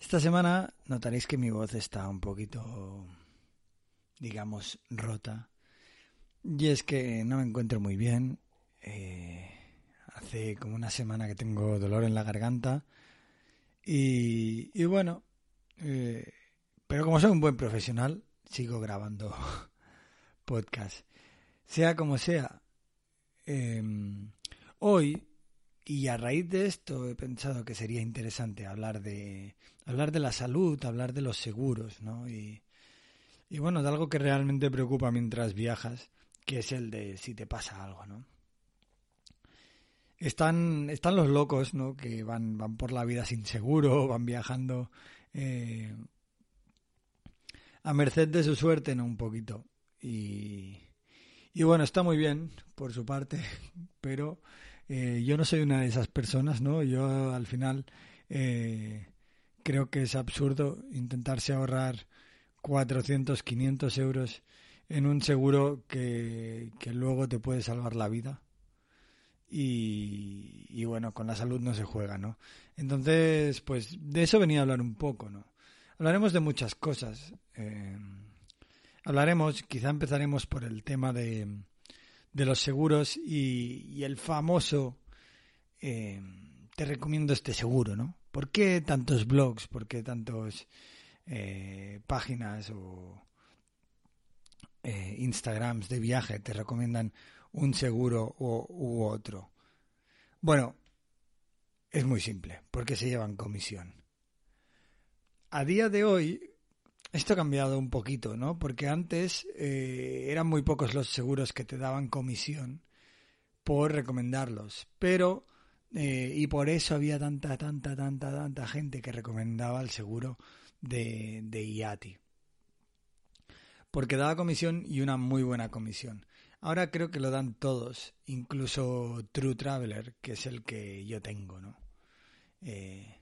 Esta semana notaréis que mi voz está un poquito, digamos, rota. Y es que no me encuentro muy bien. Eh, hace como una semana que tengo dolor en la garganta. Y, y bueno, eh, pero como soy un buen profesional, sigo grabando podcast. Sea como sea, eh, hoy y a raíz de esto he pensado que sería interesante hablar de hablar de la salud, hablar de los seguros, ¿no? Y, y bueno, de algo que realmente preocupa mientras viajas, que es el de si te pasa algo, ¿no? Están, están los locos, ¿no? Que van, van por la vida sin seguro, van viajando eh, a merced de su suerte, ¿no? Un poquito. Y, y bueno, está muy bien por su parte, pero eh, yo no soy una de esas personas, ¿no? Yo al final eh, creo que es absurdo intentarse ahorrar 400, 500 euros en un seguro que, que luego te puede salvar la vida. Y, y, bueno, con la salud no se juega, ¿no? Entonces, pues de eso venía a hablar un poco, ¿no? Hablaremos de muchas cosas. Eh, hablaremos, quizá empezaremos por el tema de, de los seguros y, el famoso eh, te recomiendo este seguro, ¿no? ¿Por qué tantos blogs? ¿Por qué tantos eh, páginas o eh, Instagrams de viaje te recomiendan un seguro u otro? Bueno, es muy simple, porque se llevan comisión. A día de hoy, esto ha cambiado un poquito, ¿no? Porque antes eh, eran muy pocos los seguros que te daban comisión por recomendarlos, pero eh, y por eso había tanta, tanta, tanta, tanta gente que recomendaba el seguro de, de IATI. Porque daba comisión y una muy buena comisión. Ahora creo que lo dan todos, incluso True Traveler, que es el que yo tengo, ¿no? Eh,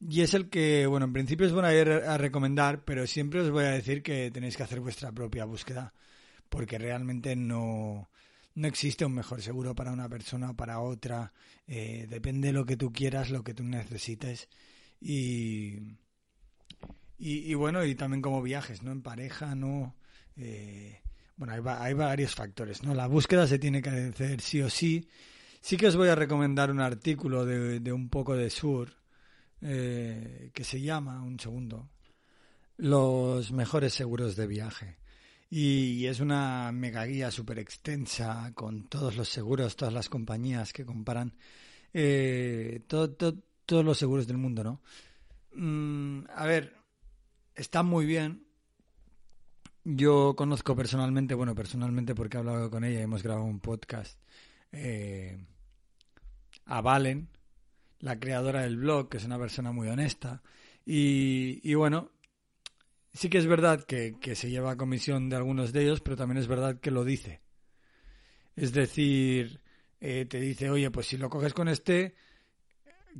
y es el que, bueno, en principio os voy a ir a recomendar, pero siempre os voy a decir que tenéis que hacer vuestra propia búsqueda, porque realmente no, no existe un mejor seguro para una persona o para otra. Eh, depende de lo que tú quieras, lo que tú necesites. Y, y, bueno, y también como viajes, ¿no? En pareja, ¿no? Eh, bueno, hay, hay varios factores, ¿no? La búsqueda se tiene que hacer sí o sí. Sí que os voy a recomendar un artículo de, de un poco de sur eh, que se llama, un segundo, Los mejores seguros de viaje. Y es una mega guía súper extensa con todos los seguros, todas las compañías que comparan eh, todo, todo, todos los seguros del mundo, ¿no? Mm, a ver, está muy bien. Yo conozco personalmente, bueno, personalmente porque he hablado con ella y hemos grabado un podcast, eh, a Valen, la creadora del blog, que es una persona muy honesta. Y, y bueno, sí que es verdad que, que, se lleva comisión de algunos de ellos, pero también es verdad que lo dice. Es decir, eh, te dice, oye, pues si lo coges con este,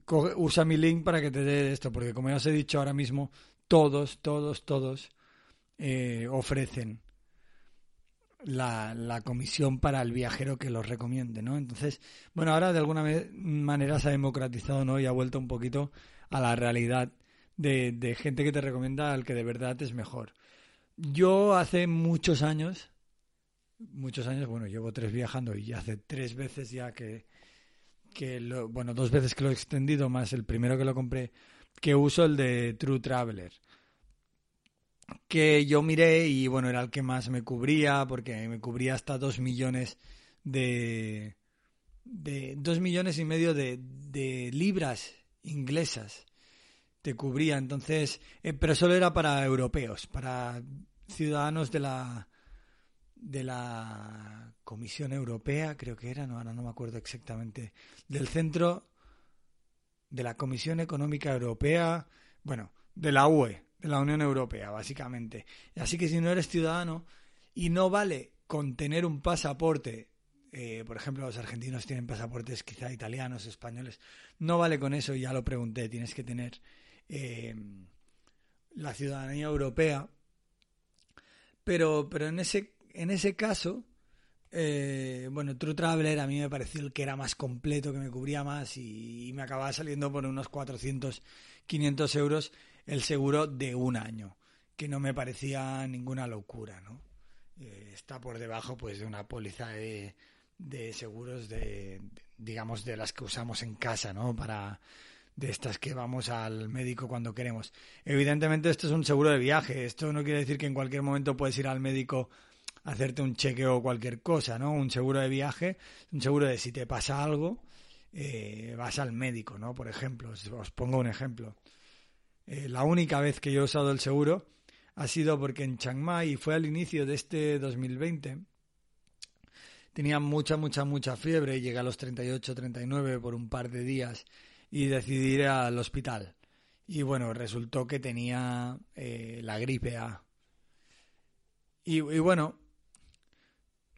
coge, usa mi link para que te dé esto, porque como ya os he dicho ahora mismo, todos, todos, todos eh, ofrecen la, la, comisión para el viajero que los recomiende, ¿no? Entonces, bueno, ahora de alguna manera se ha democratizado, ¿no? Y ha vuelto un poquito a la realidad de, de gente que te recomienda al que de verdad es mejor. Yo hace muchos años, muchos años, bueno, llevo tres viajando y hace tres veces ya que, que lo, bueno, dos veces que lo he extendido, más el primero que lo compré, que uso el de True Traveler que yo miré y bueno, era el que más me cubría porque me cubría hasta dos millones de... de dos millones y medio de, de libras inglesas te cubría. Entonces eh, pero solo era para europeos para ciudadanos de la de la Comisión Europea creo que era no ahora no me acuerdo exactamente del centro de la Comisión Económica Europea bueno de la UE, de la Unión Europea, básicamente. Así que si no eres ciudadano y no vale con tener un pasaporte, eh, por ejemplo, los argentinos tienen pasaportes quizá italianos, españoles, no vale con eso, ya lo pregunté, tienes que tener eh, la ciudadanía europea. Pero, pero en ese, en ese caso, eh, bueno, True Traveler a mí me pareció el que era más completo, que me cubría más y, me acababa saliendo por unos 400, 500 euros el seguro de un año, que no me parecía ninguna locura, ¿no? Eh, está por debajo pues de una póliza de, de seguros de, digamos, de las que usamos en casa, ¿no? Para de estas que vamos al médico cuando queremos. Evidentemente esto es un seguro de viaje. Esto no quiere decir que en cualquier momento puedes ir al médico a hacerte un cheque o cualquier cosa, ¿no? Un seguro de viaje, un seguro de si te pasa algo, eh, vas al médico, ¿no? Por ejemplo, os pongo un ejemplo. Eh, la única vez que yo he usado el seguro ha sido porque en Chiang Mai, y fue al inicio de este 2020, tenía mucha, mucha, mucha fiebre, llegué a los 38, 39 por un par de días y decidí ir al hospital. Y bueno, resultó que tenía eh, la gripe A. Y, bueno,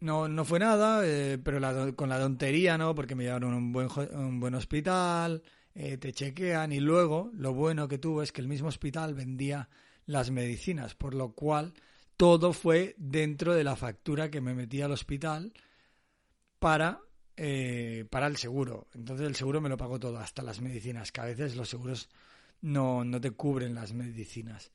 no, no fue nada, eh, pero con la tontería, ¿no? Porque me llevaron a un buen, un buen hospital, eh, te chequean y luego lo bueno que tuvo es que el mismo hospital vendía las medicinas, por lo cual todo fue dentro de la factura que me metí al hospital para eh, para el seguro. Entonces el seguro me lo pagó todo, hasta las medicinas, que a veces los seguros no, no te cubren las medicinas.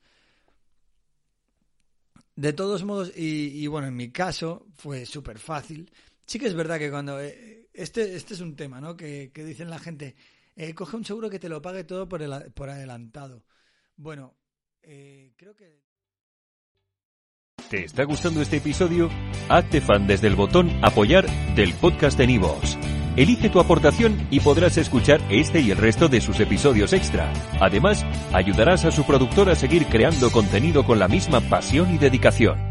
De todos modos, y, bueno, en mi caso fue súper fácil. Sí que es verdad que cuando... Eh, este, este es un tema, ¿no? Que dicen la gente, eh, coge un seguro que te lo pague todo por, el, por adelantado. Bueno, creo que... ¿Te está gustando este episodio? Hazte fan desde el botón Apoyar del podcast de Nivos. Elige tu aportación y podrás escuchar este y el resto de sus episodios extra. Además, ayudarás a su productor a seguir creando contenido con la misma pasión y dedicación.